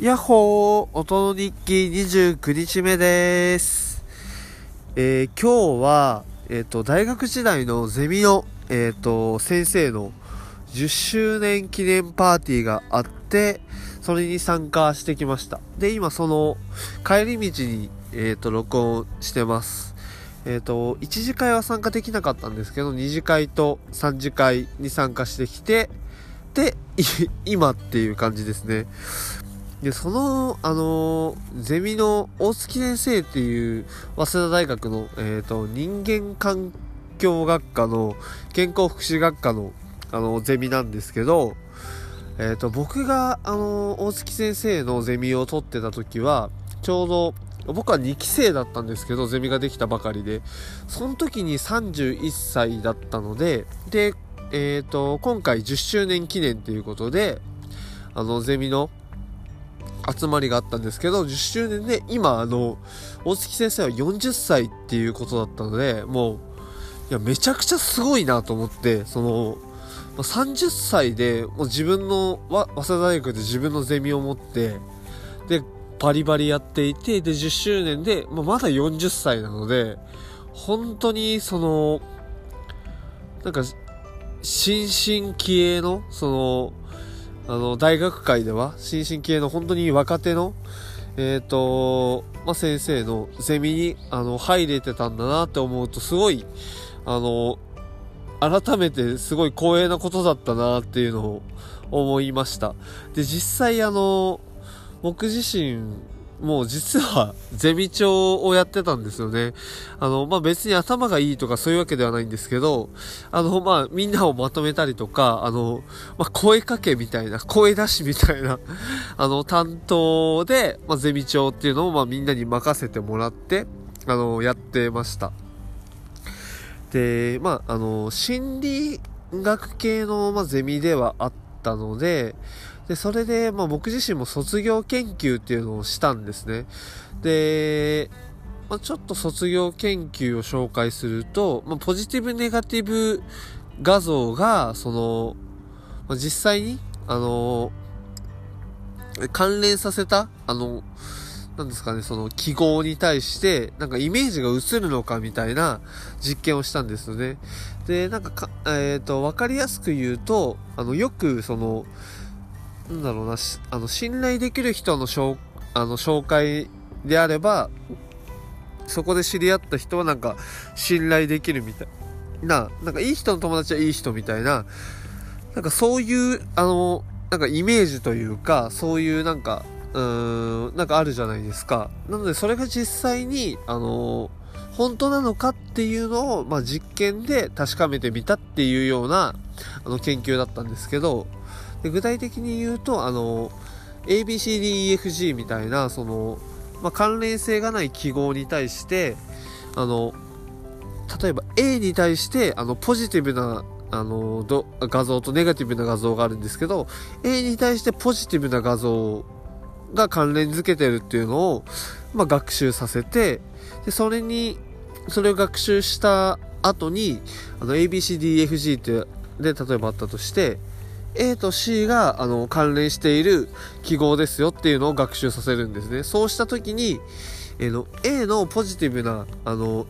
やっほー音の日記29日目です。えー、今日は、えっ、ー、と、大学時代のゼミの、えっ、ー、と、先生の10周年記念パーティーがあって、それに参加してきました。で、今その帰り道に、えっ、と、録音してます。えっ、と、1次会は参加できなかったんですけど、2次会と3次会に参加してきて、で、今っていう感じですね。で、その、あの、ゼミの大月先生っていう、早稲田大学の、えっ、ー、と、人間環境学科の、健康福祉学科の、あの、ゼミなんですけど、えっ、ー、と、僕が、あの大月先生のゼミを取ってた時は、ちょうど、僕は2期生だったんですけど、ゼミができたばかりで、その時に31歳だったので、で、えっ、と、今回10周年記念ということで、あの、ゼミの、集まりがあったんですけど、10周年で、今、あの、大月先生は40歳っていうことだったので、もう、いや、めちゃくちゃすごいなと思って、その、30歳で、もう自分の、早稲田大学で自分のゼミを持って、で、バリバリやっていて、で、10周年で、まあ、まだ40歳なので、本当に、その、なんか、新進気鋭の、その、あの、大学界では、新進系の本当に若手の、えっ、ー、と、まあ、先生のゼミに、あの、入れてたんだなって思うと、すごい、あの、改めてすごい光栄なことだったなっていうのを思いました。で、実際あの、僕自身、もう実はゼミ長をやってたんですよね。あの、まあ、別に頭がいいとかそういうわけではないんですけど、あの、まあ、みんなをまとめたりとか、あの、まあ、声かけみたいな、声出しみたいな、あの、担当で、まあ、ゼミ長っていうのを、ま、みんなに任せてもらって、あの、やってました。で、まあ、あの、心理学系の、ま、ゼミではあったので、で、それで、まあ僕自身も卒業研究っていうのをしたんですね。で、まあ、ちょっと卒業研究を紹介すると、まあ、ポジティブネガティブ画像が、その、まあ、実際に、あの、関連させた、あの、なんですかね、その記号に対して、なんかイメージが映るのかみたいな実験をしたんですよね。で、なんかか、えっ、ー、と、わかりやすく言うと、あの、よく、その、なんだろうな、あの、信頼できる人の紹あの紹介であれば、そこで知り合った人はなんか信頼できるみたいな、なんかいい人の友達はいい人みたいな、なんかそういう、あの、なんかイメージというか、そういうなんか、うーん、なんかあるじゃないですか。なのでそれが実際に、あの、本当なのかっていうのを、まあ、実験で確かめてみたっていうような、あの、研究だったんですけど、で具体的に言うと、あの、ABCDEFG みたいな、その、まあ、関連性がない記号に対して、あの、例えば A に対して、あの、ポジティブな、あの、画像とネガティブな画像があるんですけど、A に対してポジティブな画像が関連づけてるっていうのを、まあ、学習させて、で、それに、それを学習した後に、あの、ABCDEFG って、で、例えばあったとして、A と C があの関連している記号ですよっていうのを学習させるんですね。そうした時に、えの A のポジティブなあの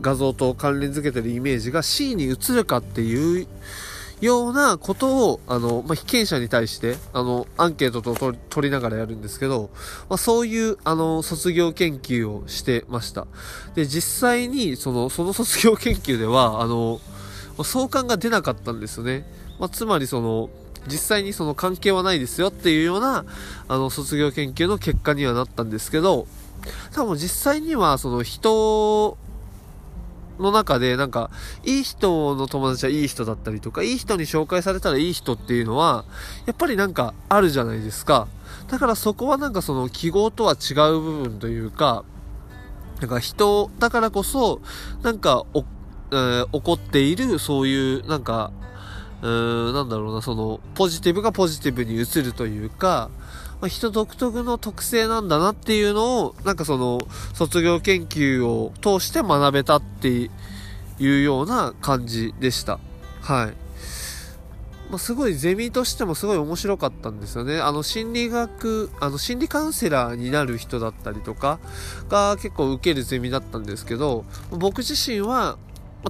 画像と関連づけてるイメージが C に移るかっていうようなことを、あの、まあ、被験者に対して、あの、アンケートと取りながらやるんですけど、まあ、そういう、あの、卒業研究をしてました。で、実際に、その、その卒業研究では、あの、相関が出なかったんですよね。まあ、つまりその、実際にその関係はないですよっていうような、あの、卒業研究の結果にはなったんですけど、多分実際にはその人の中でなんか、いい人の友達はいい人だったりとか、いい人に紹介されたらいい人っていうのは、やっぱりなんかあるじゃないですか。だからそこはなんかその記号とは違う部分というか、なんか人だからこそ、なんかお、えー、起こっているそういうなんかうーん、なんだろうな、その、ポジティブがポジティブに移るというか、まあ、人独特の特性なんだなっていうのを、なんかその、卒業研究を通して学べたっていうような感じでした。はい。まあ、すごいゼミとしてもすごい面白かったんですよね。あの心理学、あの心理カウンセラーになる人だったりとかが結構受けるゼミだったんですけど、僕自身は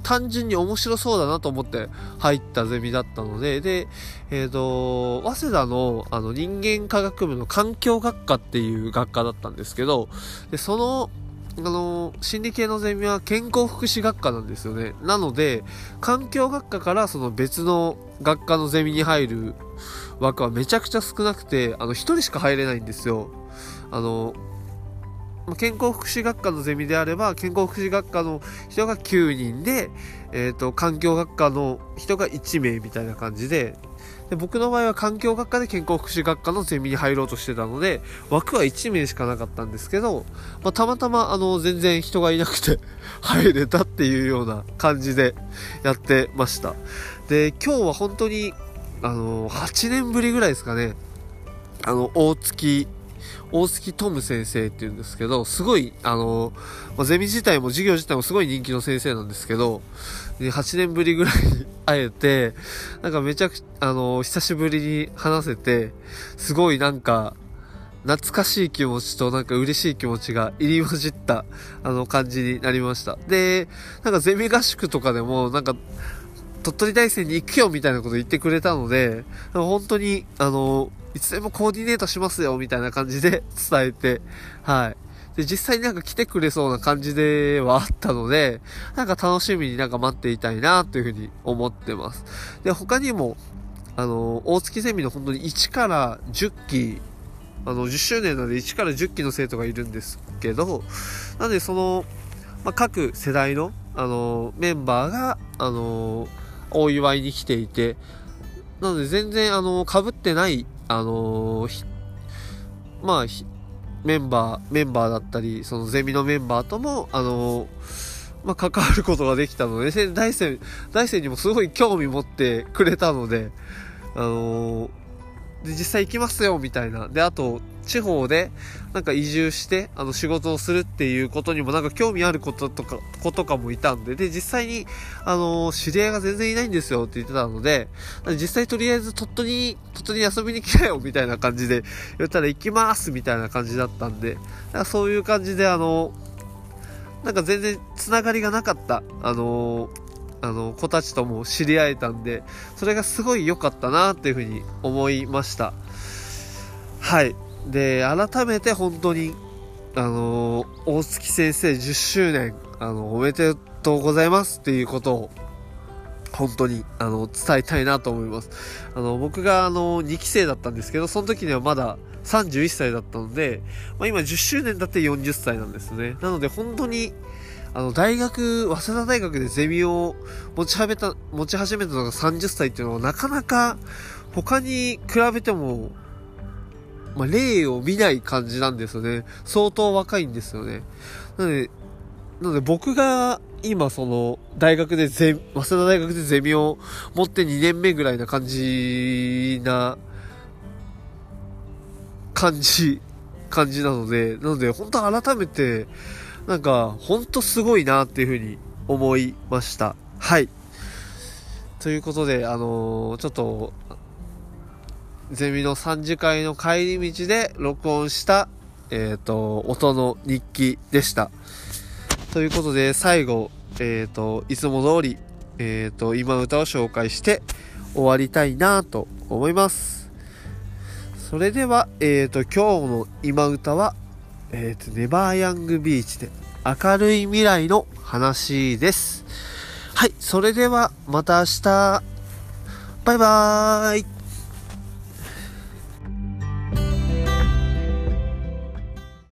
単純に面白そうだなと思って入ったゼミだったので、で、えっ、ー、と、早稲田のあの人間科学部の環境学科っていう学科だったんですけど、で、そのあの、心理系のゼミは健康福祉学科なんですよね。なので、環境学科からその別の学科のゼミに入る枠はめちゃくちゃ少なくて、あの、一人しか入れないんですよ。あの、健康福祉学科のゼミであれば、健康福祉学科の人が9人で、えっ、ー、と、環境学科の人が1名みたいな感じで、で僕の場合は環境学科で健康福祉学科のゼミに入ろうとしてたので、枠は1名しかなかったんですけど、まあ、たまたまあの全然人がいなくて 入れたっていうような感じでやってました。で、今日は本当に、あの、8年ぶりぐらいですかね、あの、大月大月トム先生っていうんですけど、すごい、あの、ま、ゼミ自体も授業自体もすごい人気の先生なんですけど、8年ぶりぐらいに 会えて、なんかめちゃくちゃ、あの、久しぶりに話せて、すごいなんか、懐かしい気持ちとなんか嬉しい気持ちが入り混じったあの感じになりました。で、なんかゼミ合宿とかでもなんか鳥取大戦に行くよみたいなこと言ってくれたので、本当にあの、いつでもコーディネートしますよみたいな感じで 伝えて、はい。で、実際になんか来てくれそうな感じではあったので、なんか楽しみになんか待っていたいなというふうに思ってます。で、他にも、あの、大月ゼミの本当に1から10期、あの、10周年なので1から10期の生徒がいるんですけど、なのでその、まあ、各世代の、あの、メンバーが、あの、お祝いに来ていて、なので全然、あの、被ってない、あの、まあ、メンバー、メンバーだったり、そのゼミのメンバーとも、あのまあ、関わることができたので、大生、大生にもすごい興味持ってくれたので、あので、実際行きますよ、みたいな。で、あと、地方で、なんか移住して、あの、仕事をするっていうことにも、なんか興味あることとか、子とかもいたんで、で、実際に、あの、知り合いが全然いないんですよって言ってたので、実際とりあえず鳥取に、鳥取に遊びに来たよ、みたいな感じで言ったら行きますみたいな感じだったんで、そういう感じで、あの、なんか全然つながりがなかった、あのあの、子たちとも知り合えたんで、それがすごい良かったなっていうふうに思いました。はい。で、改めて本当に、あの大月先生10周年、あの、おめでとうございますっていうことを、本当に、あの、伝えたいなと思います。あの、僕が、あの、2期生だったんですけど、その時にはまだ31歳だったので、まあ、今10周年だって40歳なんですね。なので、本当に、あの、大学、早稲田大学でゼミを持ち始めた、持ち始めたのが30歳っていうのはなかなか他に比べても、まあ、例を見ない感じなんですよね。相当若いんですよね。なので、なので僕が今その大学でゼ、早稲田大学でゼミを持って2年目ぐらいな感じな、感じ、感じなので、なので本当改めて、なんか、ほんとすごいなっていうふうに思いました。はい。ということで、あのー、ちょっと、ゼミの3次会の帰り道で録音した、えっ、ー、と、音の日記でした。ということで、最後、えっ、ー、と、いつも通り、えっ、と、今歌を紹介して終わりたいなと思います。それでは、えっ、と、今日の今歌は、えっ、と、ネバーヤングビーチで明るい未来の話です。はい、それではまた明日。バイバーイ。